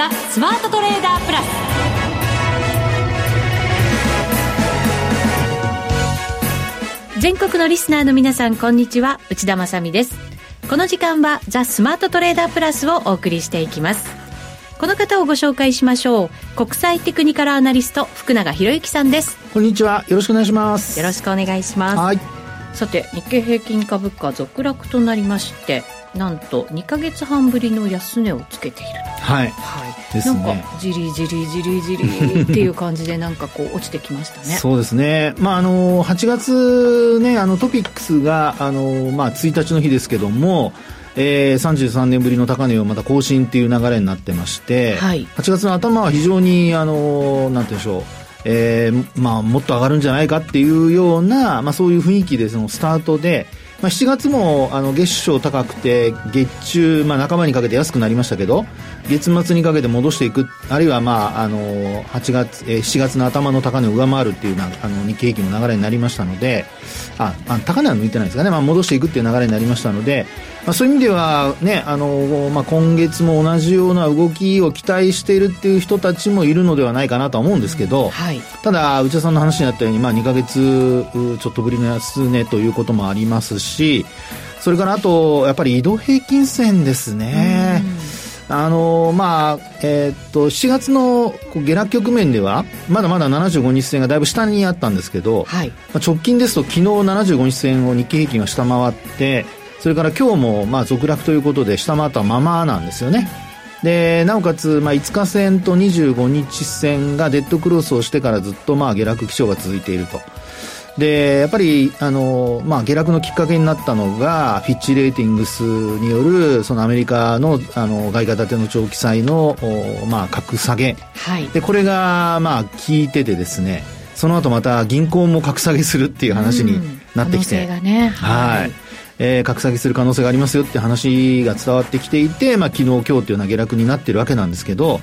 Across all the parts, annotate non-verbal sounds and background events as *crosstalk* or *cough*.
ザ・スマートトレーダープラス。全国のリスナーの皆さんこんにちは。内田まさです。この時間はザ・スマートトレーダープラスをお送りしていきます。この方をご紹介しましょう。国際テクニカルアナリスト福永博之さんです。こんにちは。よろしくお願いします。よろしくお願いします。はい。さて日経平均株価続落となりましてなんと2か月半ぶりの安値をつけている。はい、はい。ね。なんかじりじりじりじりっていう感じでなんかこう落ちてきましたね。そうですね、まあ、あの8月、ね、あのトピックスがあの、まあ、1日の日ですけども、えー、33年ぶりの高値をまた更新っていう流れになってまして、はい。8月の頭は非常にあのなんて言うんでしょう。えーまあ、もっと上がるんじゃないかっていうような、まあ、そういう雰囲気でそのスタートで、まあ、7月もあの月初高くて月中、まあ、半ばにかけて安くなりましたけど月末にかけて戻していくあるいは、まあ、あの8月、えー7月の頭の高値を上回るっていうなあの日経平均の流れになりましたのでああ高値は抜いてないですかね、まあ、戻していくっていう流れになりましたので、まあ、そういう意味では、ねあのまあ、今月も同じような動きを期待しているっていう人たちもいるのではないかなとは思うんですけど、はいただ内田さんの話にあったように、まあ、2ヶ月うちょっとぶりの安値ということもありますしそれからあとやっぱり移動平均線ですね。あのまあえーっと7月の下落局面ではまだまだ75日線がだいぶ下にあったんですけど、はい。まあ、直近ですと昨日75日線を日経平均が下回ってそれから今日もまあ続落ということで下回ったままなんですよね。でなおかつまあ5日線と25日線がデッドクロスをしてからずっとまあ下落基調が続いているとでやっぱりあの、まあ、下落のきっかけになったのがフィッチ・レーティングスによるそのアメリカのあの外貨建ての長期債の、おまあ、格下げ。はい。でこれがまあ効いててですねその後また銀行も格下げするっていう話になってきて、可能性がね。はい、えー格下げする可能性がありますよって話が伝わってきていて、まあ、昨日今日というような下落になってるわけなんですけど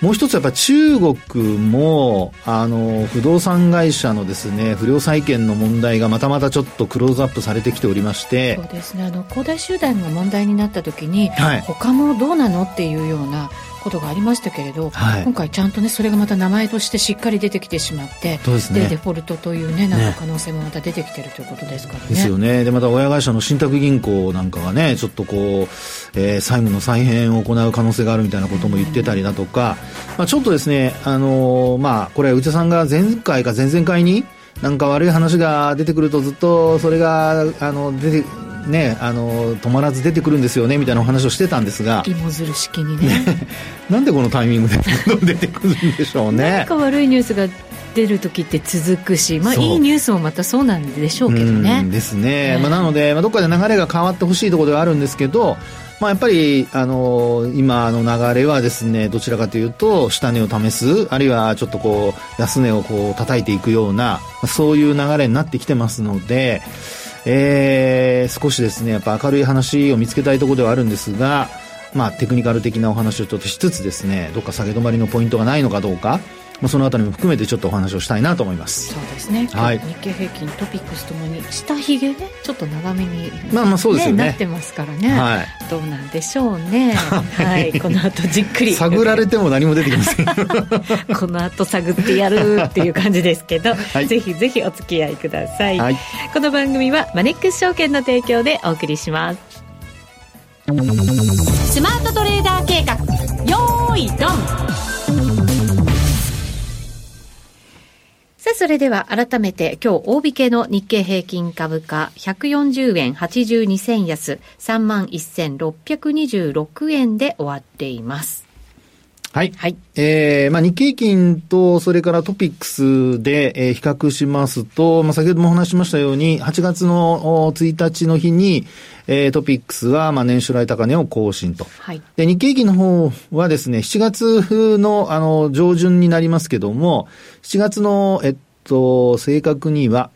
もう一つやっぱ中国もあの不動産会社のですね不良債権の問題がまたまたちょっとクローズアップされてきておりましてそうですね。あの恒大集団が問題になった時に、はい。他もどうなのっていうようなことがありましたけれど、はい。今回ちゃんとねそれがまた名前としてしっかり出てきてしまってそうですね。デフォルトというねなんねか可能性もまた出てきてるということですから。ねですよね。で、また親会社の信託銀行なんかがね、ちょっとこう、えー債務の再編を行う可能性があるみたいなことも言ってたりだとか、まあちょっとですね、あのーまあこれ、内田さんが前回か前々回に、なんか悪い話が出てくるとずっとそれが、あの、出て、ね、あの、止まらず出てくるんですよね、みたいなお話をしてたんですが、芋づる式にね。*laughs* なんでこのタイミングで出てくるんでしょうなんね。か悪いニュースが出る時って続くし、まあ、いいニュースもまたそうなんでしょうけどね。うんですね、ねまあ、なので、まあ、どっかで流れが変わってほしいところではあるんですけど、まあ、やっぱり、あの今の流れはですねどちらかというと下値を試すあるいはちょっとこう安値をこう叩いていくようなそういう流れになってきてますので、えー少しですねやっぱ明るい話を見つけたいところではあるんですが、まあ、テクニカル的なお話をちょっとしつつですねどっか下げ止まりのポイントがないのかどうか、まあ、そのあたりも含めてちょっとお話をしたいなと思います。そうですね、はい。日経平均トピックスともに下髭ねちょっと長めに、まあまあそうですよね。なってますからね、はい。どうなんでしょうね。はい。*laughs* この後じっくり。探られても何も出てきません。*laughs* この後探ってやるっていう感じですけど、い。ぜひぜひお付き合いください、はい。この番組はマネックス証券の提供でお送りします。スマートトレーダー計画。よーいドンさあ、それでは改めて今日大引けの日経平均株価140円82銭安31,626円で終わっています。はい。はい。えー、まあ日経平均と、それからトピックスで、えー比較しますと、まあ先ほどもお話ししましたように、8月のお1日の日に、えー、トピックスは、まあ年初来高値を更新と。はい。で、日経平均の方はですね、7月の、あの、上旬になりますけども、7月の、えっと、正確には、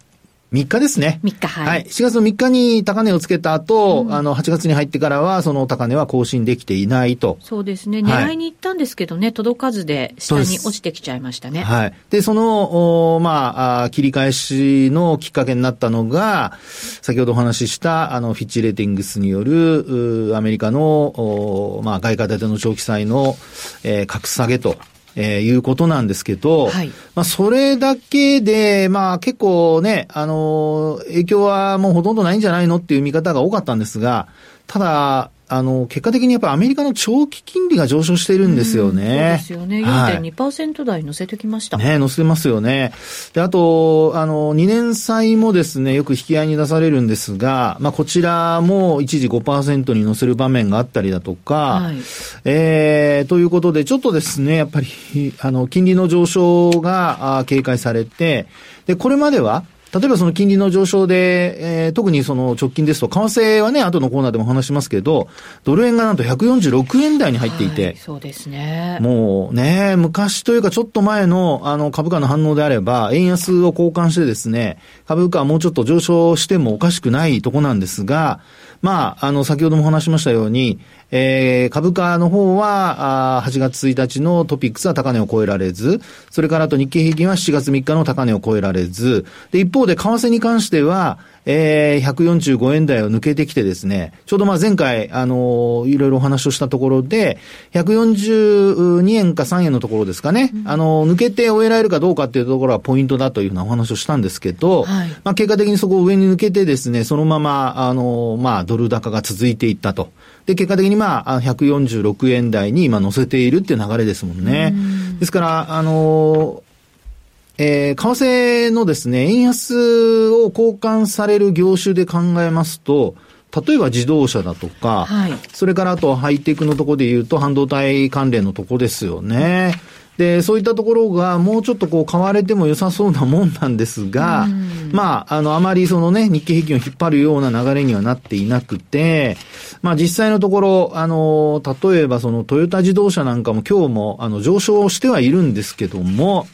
3日ですね。3日、はい。はい。4月の3日に高値をつけた後、うん、あの、8月に入ってからは、その高値は更新できていないと。そうですね。狙いに行ったんですけどね、はい、届かずで下に落ちてきちゃいましたね。はい。で、その、おまあ切り返しのきっかけになったのが、先ほどお話しした、あの、フィッチレーティングスによる、アメリカの、おまあ外貨建ての長期債の、えー、格下げと。えー、いうことなんですけど、はい、まあ、それだけで、まあ、結構ね、あのー、影響はもうほとんどないんじゃないのっていう見方が多かったんですが、ただ、あの、結果的にやっぱりアメリカの長期金利が上昇しているんですよね。そうですよね。4.2%台乗せてきました。ね、乗せてますよね。で、あと、あの、2年債もですね、よく引き合いに出されるんですが、まあ、こちらも一時5%に乗せる場面があったりだとか、はい、えー、ということで、ちょっとですね、やっぱり、あの、金利の上昇が警戒されて、で、これまでは、例えばその金利の上昇で、えー、特にその直近ですと、為替はね、後のコーナーでも話しますけど、ドル円がなんと146円台に入っていて、はい、そうですね。もうね、昔というかちょっと前のあの株価の反応であれば、円安を交換してですね、株価はもうちょっと上昇してもおかしくないとこなんですが、まあ、あの、先ほども話しましたように、えー、株価の方は、あ8月1日のトピックスは高値を超えられず、それからあと日経平均は7月3日の高値を超えられず、で、一方で為替に関しては、えー、145円台を抜けてきてですね、ちょうどまあ前回、あのー、いろいろお話をしたところで、142円か3円のところですかね、うん、あのー、抜けて終えられるかどうかっていうところはポイントだというふうなお話をしたんですけど、はい、まあ結果的にそこを上に抜けてですね、そのまま、あのー、まあドル高が続いていったと。で、結果的にまあ、146円台に今乗せているっていう流れですもんね。んですから、あのえー、為替のですね、円安を交換される業種で考えますと、例えば自動車だとか、はい、それからあとハイテクのところで言うと半導体関連のとこですよね。で、そういったところがもうちょっとこう買われても良さそうなもんなんですが、まあ、あの、あまりそのね、日経平均を引っ張るような流れにはなっていなくて、まあ実際のところ、あの、例えばそのトヨタ自動車なんかも今日もあの上昇してはいるんですけども、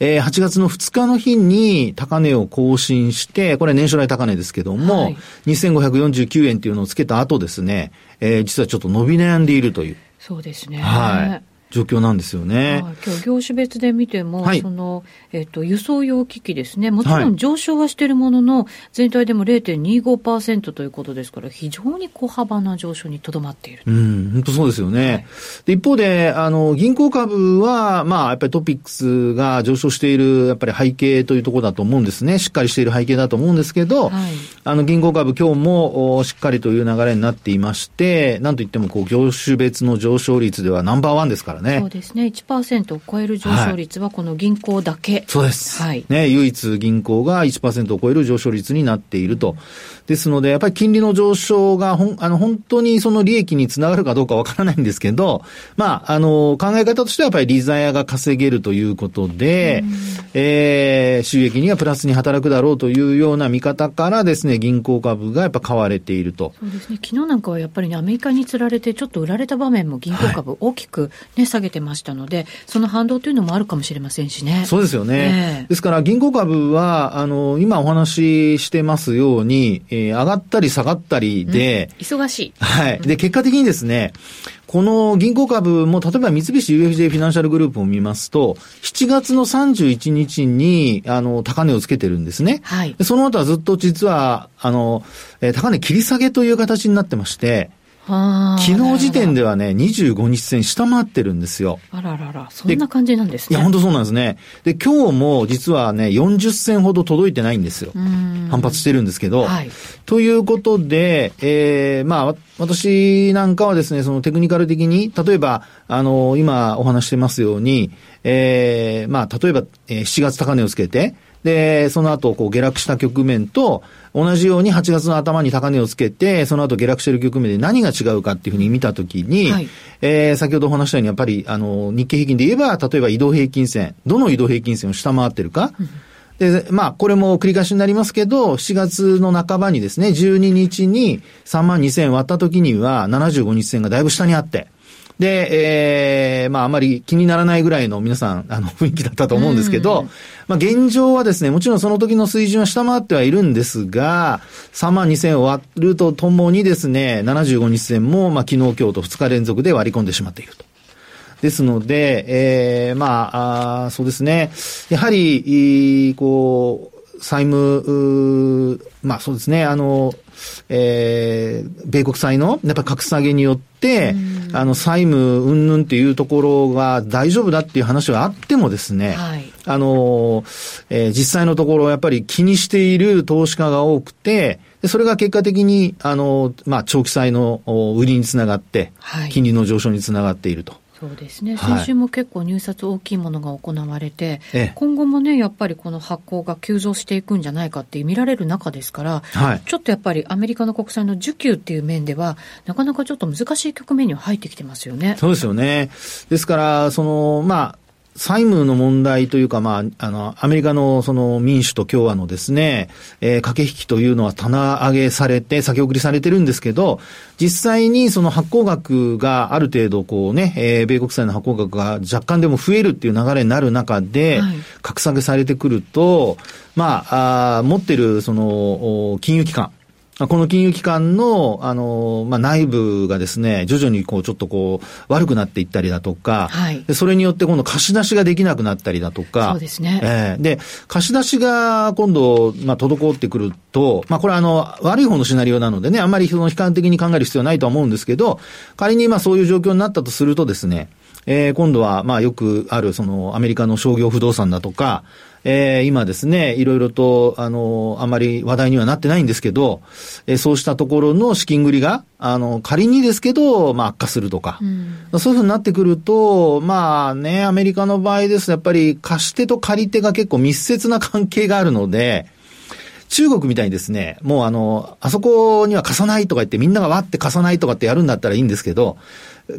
えー、8月の2日の日に高値を更新して、これ年初来高値ですけども、はい、2549円っていうのをつけた後ですね、えー、実はちょっと伸び悩んでいるという。そうですね。はい。状況なんですよね。はい、今日業種別で見ても、はい、その、えっ、ー、と、輸送用機器ですね。もちろん上昇はしているものの、全体でも0.25%ということですから、非常に小幅な上昇にとどまっている。うん、本当そうですよね。はい、で一方で、あの、銀行株は、まあ、やっぱりトピックスが上昇している、やっぱり背景というところだと思うんですね。しっかりしている背景だと思うんですけど、はい、あの、銀行株今日もしっかりという流れになっていまして、なんといっても、こう、業種別の上昇率ではナンバーワンですからね。そうですね。1%を超える上昇率はこの銀行だけ。はい、そうです。はい。ね、唯一銀行が1%を超える上昇率になっていると。ですので、やっぱり金利の上昇がほん、あの、本当にその利益につながるかどうかわからないんですけど、まあ、あの、考え方としてはやっぱりリザヤが稼げるということで、えー、収益にはプラスに働くだろうというような見方からですね、銀行株がやっぱ買われていると。そうですね。昨日なんかはやっぱりね、アメリカにつられてちょっと売られた場面も銀行株大きくね、はい、下げてましたので、その反動というのもあるかもしれませんしね。そうですよね。えー、ですから銀行株は、あの、今お話ししてますように、えー、上がったり下がったりで、うん、忙しい。はい。で、結果的にですね、この銀行株も、例えば三菱 UFJ フィナンシャルグループを見ますと、7月の31日に、あの、高値をつけてるんですね。はい。その後はずっと実は、あの、え高値切り下げという形になってまして、昨日時点ではね、25日線下回ってるんですよ。あららら、そんな感じなんですね。いや、本当そうなんですね。で、今日も実はね、40銭ほど届いてないんですよ。反発してるんですけど。はい、ということで、えー、まあ、私なんかはですね、そのテクニカル的に、例えば、あの、今お話してますように、えー、まあ、例えば、えー、7月高値をつけて、で、その後、こう、下落した局面と、同じように8月の頭に高値をつけて、その後下落している局面で何が違うかっていうふうに見たときに、はい、えー、先ほどお話したように、やっぱり、あの、日経平均で言えば、例えば移動平均線、どの移動平均線を下回ってるか、で、まあ、これも繰り返しになりますけど、7月の半ばにですね、12日に3万2000割った時には、75日線がだいぶ下にあって、で、えー、まああまり気にならないぐらいの皆さん、あの、*laughs* 雰囲気だったと思うんですけど、まあ現状はですね、もちろんその時の水準は下回ってはいるんですが、3万2000を割るとともにですね、75日線も、まあ昨日今日と2日連続で割り込んでしまっていると。ですので、えー、まああ、そうですね。やはり、こう、債務、まあそうですね、あの、えー、米国債の、やっぱ格下げによって、あの、債務云々っていうところが大丈夫だっていう話はあってもですね、はい、あの、えー、実際のところやっぱり気にしている投資家が多くて、それが結果的に、あの、まあ、長期債の売りにつながって、金利の上昇につながっていると。そうですね、先週も結構入札大きいものが行われて、はい、今後もね、やっぱりこの発行が急増していくんじゃないかって見られる中ですから、はい、ちょっとやっぱりアメリカの国債の需給っていう面では、なかなかちょっと難しい局面には入ってきてますよね。そうですよね。ですから、その、まあ、債務の問題というか、まあ、あの、アメリカのその民主と共和のですね、えー、駆け引きというのは棚上げされて、先送りされてるんですけど、実際にその発行額がある程度こうね、えー、米国債の発行額が若干でも増えるっていう流れになる中で、はい、格下げされてくると、まあ、あ持ってるその、金融機関、この金融機関の、あの、まあ、内部がですね、徐々にこう、ちょっとこう、悪くなっていったりだとか、はい、それによって今度貸し出しができなくなったりだとか、そうですね。えー、で、貸し出しが今度、まあ、滞ってくると、まあ、これはあの、悪い方のシナリオなのでね、あんまりその悲観的に考える必要はないとは思うんですけど、仮にまあ、そういう状況になったとするとですね、えー、今度は、まあ、よくある、その、アメリカの商業不動産だとか、えー、今ですね、いろいろと、あの、あまり話題にはなってないんですけど、えー、そうしたところの資金繰りが、あの、仮にですけど、まあ悪化するとか、うん、そういうふうになってくると、まあね、アメリカの場合ですやっぱり貸し手と借り手が結構密接な関係があるので、中国みたいにですね、もうあの、あそこには貸さないとか言ってみんながわって貸さないとかってやるんだったらいいんですけど、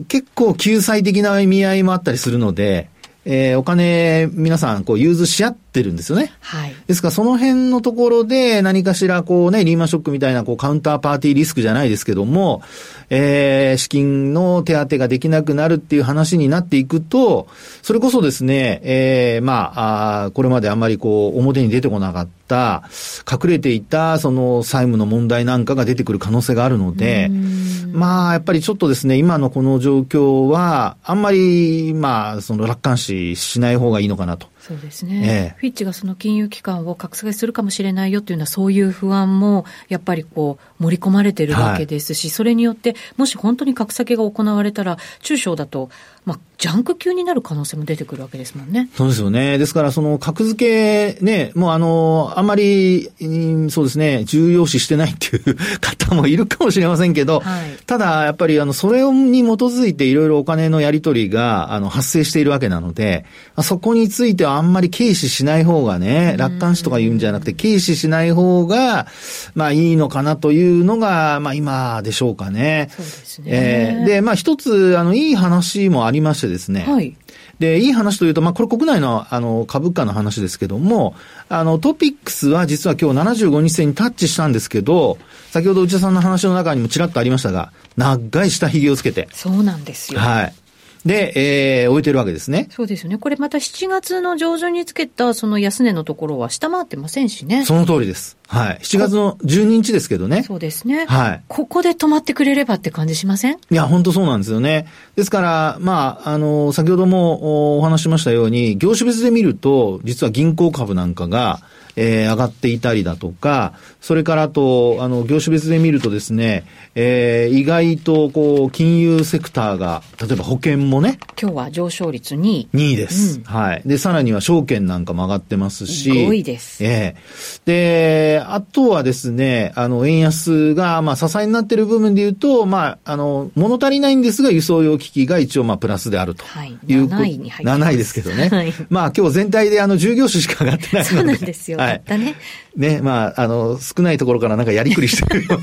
結構救済的な意味合いもあったりするので、えー、お金、皆さん、こう、融通し合ってるんですよね。はい。ですから、その辺のところで、何かしら、こうね、リーマンショックみたいな、こう、カウンターパーティーリスクじゃないですけども、えー、資金の手当ができなくなるっていう話になっていくと、それこそですね、えー、まあ、あこれまであんまりこう、表に出てこなかった、隠れていた、その、債務の問題なんかが出てくる可能性があるので、まあ、やっぱりちょっとですね、今のこの状況は、あんまり、まあ、その楽観視しない方がいいのかなと。そうですね、ええ、フィッチがその金融機関を格下げするかもしれないよというのは、そういう不安もやっぱりこう盛り込まれてるわけですし、はい、それによって、もし本当に格下げが行われたら、中小だと、まあ、ジャンク級になる可能性も出てくるわけですもんね。そうですよね。ですから、その格付け、ね、もうあの、あんまり、そうですね、重要視してないっていう *laughs* 方もいるかもしれませんけど、はい、ただ、やっぱり、あの、それに基づいていろいろお金のやり取りが、あの、発生しているわけなので、そこについてはあんまり軽視しない方がね、楽観視とか言うんじゃなくて、軽視しない方が、まあいいのかなというのが、まあ今でしょうかね。そうですね。えー、で、まあ一つ、あの、いい話もありましてですね。はい。で、いい話というと、まあ、これ国内の、あの、株価の話ですけども、あの、トピックスは実は今日75日線にタッチしたんですけど、先ほど内田さんの話の中にもちらっとありましたが、長い下髭をつけて。そうなんですよ。はい。で、えー、置いてるわけですね。そうですよね。これまた7月の上旬につけたその安値のところは下回ってませんしね。その通りです。はい。7月の12日ですけどね。そうですね。はい。ここで止まってくれればって感じしません？いや、本当そうなんですよね。ですから、まあ、あの、先ほどもお話しましたように、業種別で見ると、実は銀行株なんかが、えー、上がっていたりだとか、それからあと、あの、業種別で見るとですね、えー、意外と、こう、金融セクターが、例えば保険もね。今日は上昇率2位。2位です。うん、はい。で、さらには証券なんかも上がってますし。5位です。ええー、で、あとはですね、あの、円安が、まあ、支えになっている部分で言うと、まあ、あの、物足りないんですが、輸送用機器が一応、まあ、プラスであるという。はい。7位に入ってます。7位ですけどね。はい。まあ、今日全体で、あの、従業種しか上がってないので。そうなんですよ。はい。だね。ね、まあ、あの、少ないところからなんかやりくりしてるよ。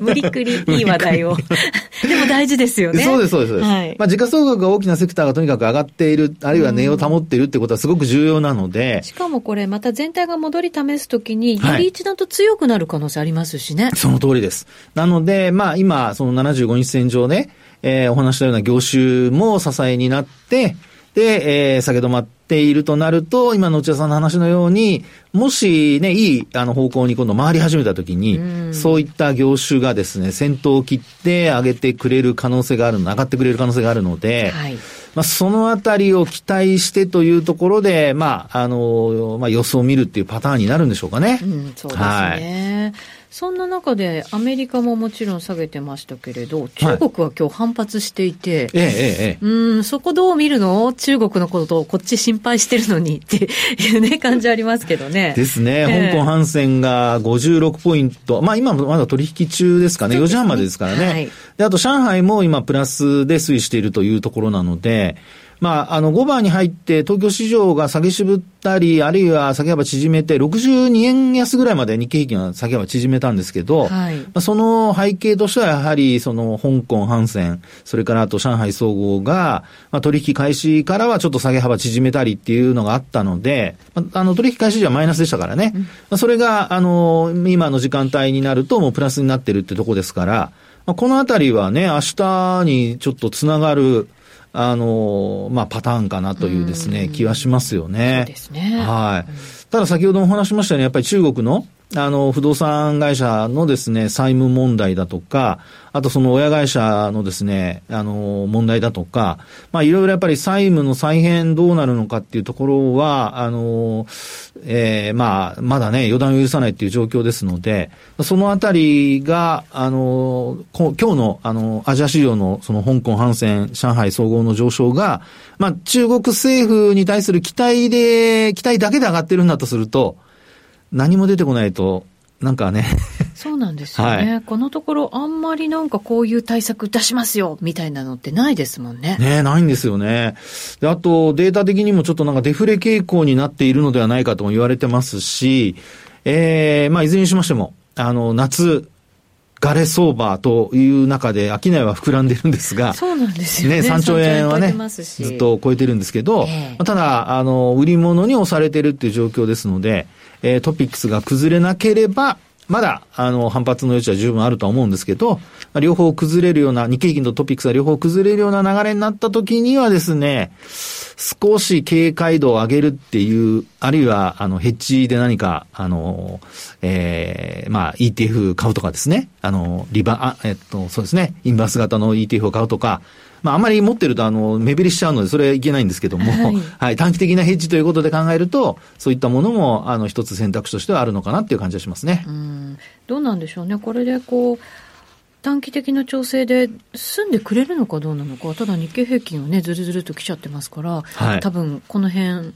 無理くり *laughs* いい話題を。でも大事ですよね。*laughs* そうです、そうです。はい、まあ、時価総額が大きなセクターがとにかく上がっている、あるいは値を保っているってことはすごく重要なので。しかもこれ、また全体が戻り試すときに、より一段んと強くなる可能性ありますしね。その通りです。なので、まあ今、その75日線上で、えー、お話したような業種も支えになって、で、えー、下げ止まっているとなると、今の内田さんの話のように、もしね、いいあの方向に今度回り始めたときに、うそういった業種がですね、先頭を切って上げてくれる可能性がある、上がってくれる可能性があるので、はい、まあ、そのあたりを期待してというところで、まあ、あの、まあ、予想を見るっていうパターンになるんでしょうかね。うん、そうですね。はいそんな中で、アメリカももちろん下げてましたけれど、中国は今日反発していて、はい、ええええ、うん、そこどう見るの？中国のことをこっち心配してるのにって *laughs* いうね、感じありますけどね。ですね。え香港反戦が56ポイント。まあ今まだ取引中ですかね。ね4時半までですからね。はい、で、あと上海も今プラスで推移しているというところなので、まあ、あの、5番に入って、東京市場が下げ渋ったり、あるいは下げ幅縮めて、62円安ぐらいまで日経平均は下げ幅縮めたんですけど、はい、まあ、その背景としてはやはり、その、香港、ハンセン、それからあと上海総合が、まあ、取引開始からはちょっと下げ幅縮めたりっていうのがあったので、まあ、あの、取引開始時はマイナスでしたからね。うん、まあ、それが、あの、今の時間帯になるともうプラスになってるってとこですから、まあ、このあたりはね、明日にちょっとつながる、あの、まあ、パターンかなというですね、気はしますよね。そうですね。はい。ただ先ほどもお話しましたように、やっぱり中国の、あの、不動産会社のですね、債務問題だとか、あとその親会社のですね、あの、問題だとか、まあいろいろやっぱり債務の再編どうなるのかっていうところは、あの、えー、まあ、まだね、予断を許さないっていう状況ですので、そのあたりが、あの、今日の、あの、アジア市場のその香港、ハンセン、上海総合の上昇が、まあ中国政府に対する期待で、期待だけで上がってるんだとすると、何も出てこないと、なんかね *laughs* そうなんですよね、はい、このところ、あんまりなんかこういう対策出しますよみたいなのってないですもんね。ねないんですよね。で、あと、データ的にもちょっとなんかデフレ傾向になっているのではないかとも言われてますし、ええー、まあ、いずれにしましても、あの、夏、ガレ相場という中で、商いは膨らんでるんですが、そうなんですよね。ね3兆円はね、ずっと超えてるんですけど、えー、ただ、あの、売り物に押されてるっていう状況ですので、えー、トピックスが崩れなければ、まだ、あの、反発の余地は十分あるとは思うんですけど、両方崩れるような、日経平均とトピックスが両方崩れるような流れになった時にはですね、少し警戒度を上げるっていう、あるいは、あの、ヘッジで何か、あの、ええー、まあ、ETF 買うとかですね、あの、リバ、あ、えっと、そうですね、インバース型の ETF を買うとか、まあ、あんまり持ってると、あの、目減りしちゃうので、それはいけないんですけども、はい、はい、短期的なヘッジということで考えると、そういったものも、あの、一つ選択肢としてはあるのかなっていう感じがしますね。うん。どうなんでしょうね。これで、こう、短期的な調整で済んでくれるのかどうなのか、ただ日経平均はね、ずるずると来ちゃってますから、はい、多分この辺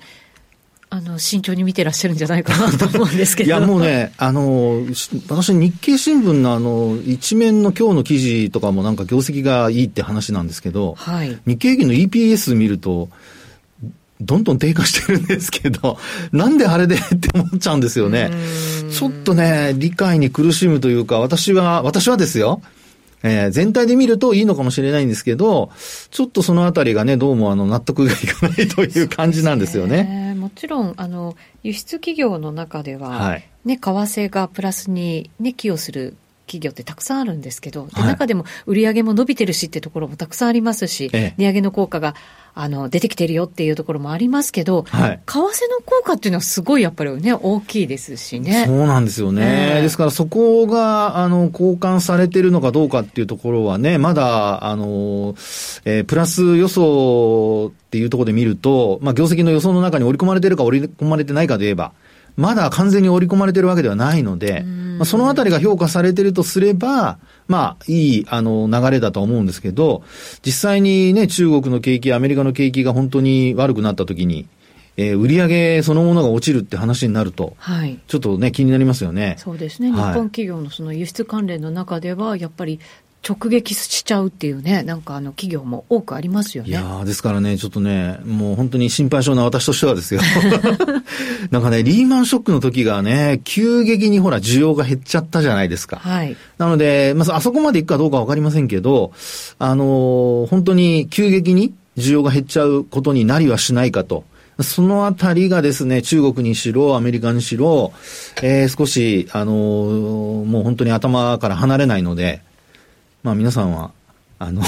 あの、慎重に見てらっしゃるんじゃないかなと思うんですけど。いや、もうね、あの、私、日経新聞のあの、一面の今日の記事とかもなんか業績がいいって話なんですけど、はい、日経平均の EPS 見ると、どんどん低下してるんですけど、なんであれでって思っちゃうんですよね。ちょっとね、理解に苦しむというか、私は、私はですよ、えー、全体で見るといいのかもしれないんですけど、ちょっとそのあたりがね、どうもあの納得がいかないという感じなんですよね。もちろん、あの、輸出企業の中では、はい、ね、為替がプラスにね、寄与する企業ってたくさんあるんですけど、はい、中でも売り上げも伸びてるしっていうところもたくさんありますし、ええ、値上げの効果があの出てきてるよっていうところもありますけど、はい、為替の効果っていうのはすごいやっぱりね、大きいですしね。そうなんですよね。えー、ですからそこが、あの、交換されてるのかどうかっていうところはね、まだ、あの、えー、プラス予想っていうところで見ると、まあ、業績の予想の中に織り込まれてるか織り込まれてないかで言えば、まだ完全に織り込まれてるわけではないので、まあ、そのあたりが評価されてるとすれば、まあ、いい、あの、流れだと思うんですけど、実際にね、中国の景気、アメリカの景気が本当に悪くなった時に、えー、売上そのものが落ちるって話になると、はい、ちょっとね、気になりますよね。そうですね。日本企業のその輸出関連の中では、やっぱり直撃しちゃうっていうね、なんかあの企業も多くありますよね。いやですからね、ちょっとね、もう本当に心配性な私としてはですよ。*laughs* なんかね、リーマンショックの時がね、急激にほら、需要が減っちゃったじゃないですか。はい。なので、まずあそこまで行くかどうかわかりませんけど、あのー、本当に急激に需要が減っちゃうことになりはしないかと。そのあたりがですね、中国にしろ、アメリカにしろ、えー、少し、あのー、もう本当に頭から離れないので、まあ皆さんは、あの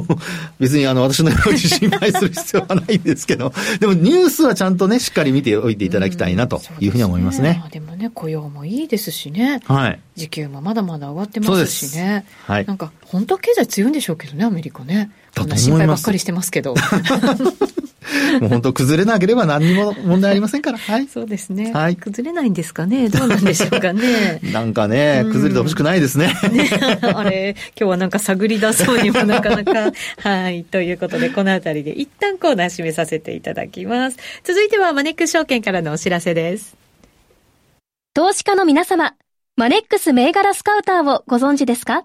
*laughs* 別にあの、私のように心配する必要はないんですけど、でもニュースはちゃんとね、しっかり見ておいていただきたいなというふうに思いますね。うん、でねでもね、雇用もいいですしね。はい。時給もまだまだ上がってますしね。はい。なんか、本当経済強いんでしょうけどね、アメリカね。こんな心配ばっかりしてますけど。*laughs* もう本当崩れなければ何にも問題ありませんから。はい。そうですね。はい。崩れないんですかね？どうなんでしょうかね？*laughs* なんかね、崩れてほしくないですね。ねあれ、今日はなんか探り出そうにもなかなか。はい。ということで、このあたりで一旦コーナー締めさせていただきます。続いてはマネックス証券からのお知らせです。投資家の皆様、マネックス銘柄スカウターをご存知ですか？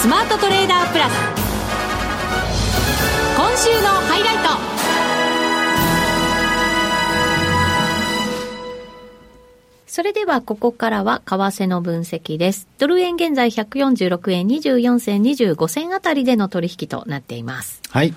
スマートトレーダープラス今週のハイライトそれではここからは為替の分析です。ドル円現在146円24銭25銭あたりでの取引となっています。はい。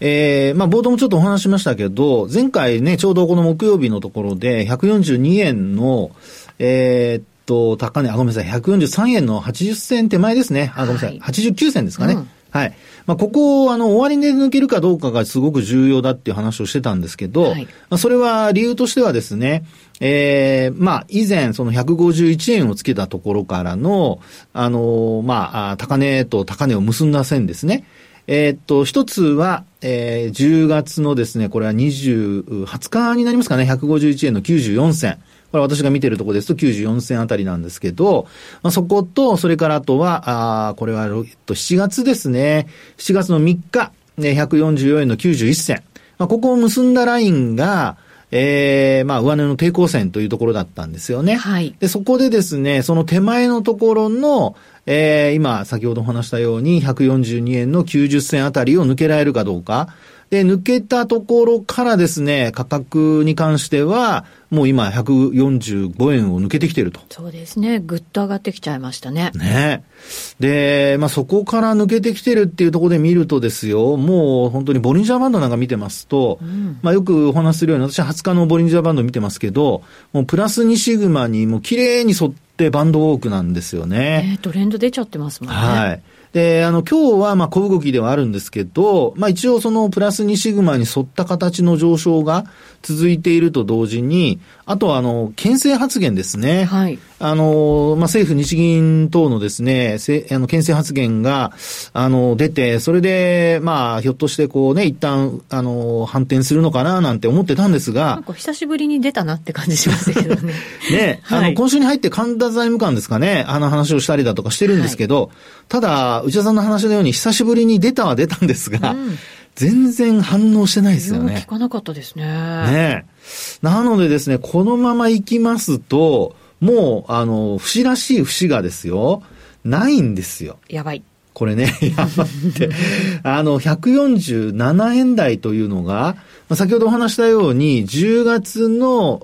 えー、まあ、冒頭もちょっとお話しましたけど、前回ね、ちょうどこの木曜日のところで、142円の、えー、と、高値、あ、ごめんなさい、143円の80銭手前ですね。あ、ごめんなさい、はい、89銭ですかね。うん、はい。まあ、ここを、あの、終わりで抜けるかどうかがすごく重要だっていう話をしてたんですけど、はい、まあ、それは理由としてはですね、ええー、まあ、以前、その151円をつけたところからの、あのまあ、高値と高値を結んだ線ですね。えー、っと、一つは、えー、10月のですね、これは20、20日になりますかね、151円の94銭。これ私が見てるところですと94銭あたりなんですけど、まあ、そこと、それからあとは、あこれは、えっと、7月ですね。7月の3日、ね、144円の91銭。まあ、ここを結んだラインが、ええー、まあ、上値の抵抗線というところだったんですよね。はい。で、そこでですね、その手前のところの、ええー、今、先ほどお話したように、142円の90銭あたりを抜けられるかどうか。で、抜けたところからですね、価格に関しては、もう今145円を抜けてきてると。そうですね。ぐっと上がってきちゃいましたね。ね。で、まあそこから抜けてきてるっていうところで見るとですよ、もう本当にボリンジャーバンドなんか見てますと、うん、まあよくお話しするように、私は20日のボリンジャーバンド見てますけど、もうプラス2シグマにもう綺麗に沿ってバンドウォークなんですよね。えー、トレンド出ちゃってますもんね。はい。で、あの、今日は、まあ、小動きではあるんですけど、まあ、一応そのプラス2シグマに沿った形の上昇が続いていると同時に、あとは、あの、牽制発言ですね。はい。あの、まあ、政府、日銀等のですね、せあの、牽制発言が、あの、出て、それで、まあ、ひょっとしてこうね、一旦、あの、反転するのかな、なんて思ってたんですが。なんか久しぶりに出たなって感じしますけどね。*laughs* ね、はい、あの、今週に入って神田財務官ですかね、あの話をしたりだとかしてるんですけど、はい、ただ、内田さんの話のように久しぶりに出たは出たんですが、うん、全然反応してないですよね。聞かなかったですね。ねなのでですね、このまま行きますと、もう、あの、節らしい節がですよ、ないんですよ。やばい。これね、*laughs* やばって。あの、147円台というのが、先ほどお話したように、10月の、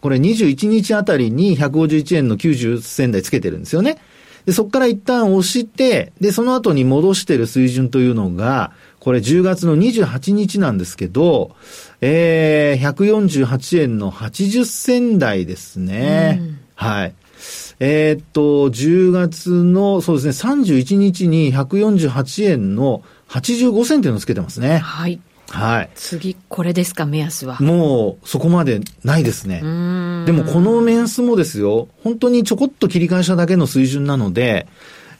これ21日あたりに151円の90銭台つけてるんですよね。で、そこから一旦押して、で、その後に戻してる水準というのが、これ10月の28日なんですけど、えー、148円の80銭台ですね。うん、はい。えー、っと、10月の、そうですね、31日に148円の85銭っていうのをつけてますね。はい。はい。次、これですか、目安は。もう、そこまでないですね。でも、この目安もですよ、本当にちょこっと切り返しただけの水準なので、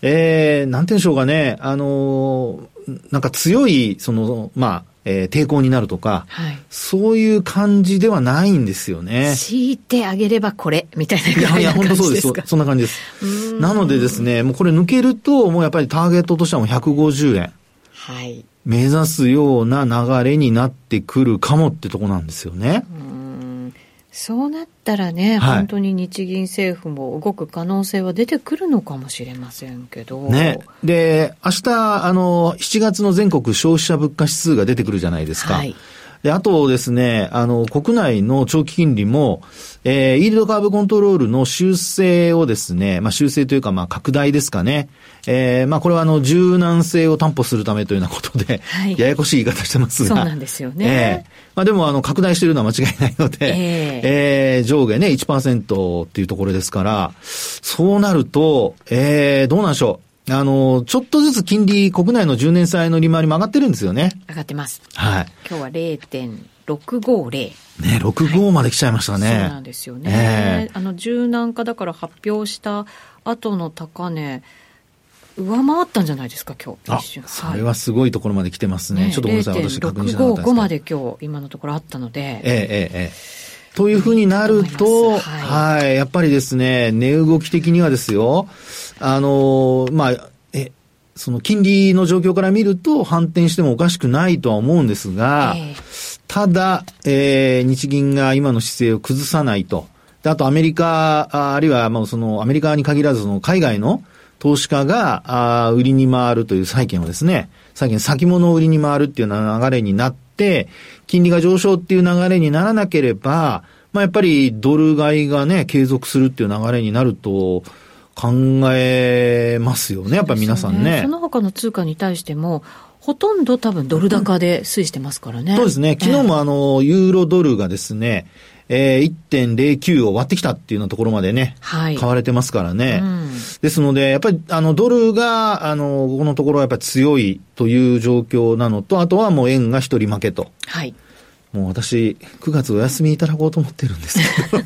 えー、なんて言うんでしょうかね、あのー、なんか強い、その、まあ、えー、抵抗になるとか、はい、そういう感じではないんですよね。強いてあげればこれ、みたいな感じですか？いや、いや、本当そうです。*laughs* そんな感じです。なのでですね、もうこれ抜けると、もうやっぱりターゲットとしてはもう150円。はい。目指すような流れになってくるかもってとこなんですよね。そうなったらね、はい、本当に日銀政府も動く可能性は出てくるのかもしれませんけど。ね。で、明日、あの、7月の全国消費者物価指数が出てくるじゃないですか。はい。で、あとですね、あの、国内の長期金利も、えー、イールドカーブコントロールの修正をですね、まあ、修正というか、まあ、拡大ですかね。えー、まあ、これはあの、柔軟性を担保するためというようなことで、はい、ややこしい言い方してますが。そうなんですよね。えー、まあ、でも、あの、拡大しているのは間違いないので、えー、えー、上下ね、1%っていうところですから、そうなると、えー、どうなんでしょう。あの、ちょっとずつ金利、国内の10年債の利回りも上がってるんですよね。上がってます。はい。今日は0.650。ね、65まで来ちゃいましたね。はい、そうなんですよね。えー、あの、柔軟化だから発表した後の高値、上回ったんじゃないですか、今日。一瞬。それはすごいところまで来てますね。ねちょっとごめんなさい、私確認しなかったです。655まで今日、今のところあったので。ええええええ。というふうになると、はい、はい、やっぱりですね、値動き的にはですよ、あの、まあ、え、その金利の状況から見ると反転してもおかしくないとは思うんですが、えー、ただ、えー、日銀が今の姿勢を崩さないと。であとアメリカ、ああるいは、まあ、そのアメリカに限らず、その海外の投資家が、あ売りに回るという債券をですね、債券先物を売りに回るっていう流れになって、金利が上昇っていう流れにならなければ、まあ、やっぱりドル買いがね、継続するっていう流れになると、考えますよね、やっぱり皆さんね。その他の通貨に対しても、ほとんど多分ドル高で推移してますからね。そうですね。昨日もあの、ユーロドルがですね、えー、1.09を割ってきたっていうようなところまでね、はい、買われてますからね。うん、ですので、やっぱり、あの、ドルが、あの、ここのところはやっぱり強いという状況なのと、あとはもう円が一人負けと。はい。もう私、9月お休みいただこうと思ってるんですけど。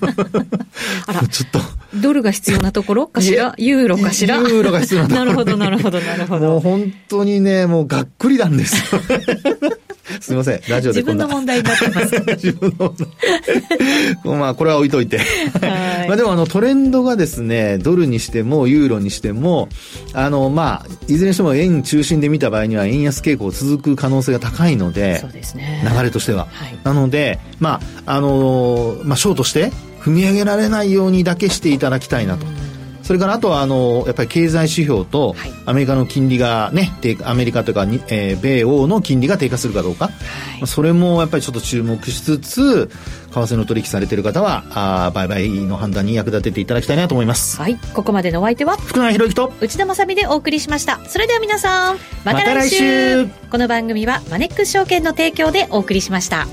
あら、*laughs* ちょっと。ドルが必要なところかしら？ユーロかしら？ユーロが必要なところ。なるほど、なるほど、なるほど。もう本当にね、もうがっくりなんですよ。*laughs* すみません、ラジオで自分の問題になってます。*laughs* 自分の問題。まあ、これは置いといて。まあ、でも、あの、トレンドがですね、ドルにしても、ユーロにしても、あの、まあ、いずれにしても円中心で見た場合には、円安傾向続く可能性が高いので、そうですね。流れとしては。はい、なので、まあ、あの、まあ、ショートして、踏み上げられないようにだけしていただきたいなと。それからあとはあのやっぱり経済指標とアメリカの金利がね、アメリカというか、えー、米欧の金利が低下するかどうか、はい、それもやっぱりちょっと注目しつつ為替の取引されている方はあ売買の判断に役立てていただきたいなと思います。はい。ここまでのお相手は福永博之と内田まさみでお送りしました。それでは皆さんまた来週。ま、来週。この番組はマネックス証券の提供でお送りしました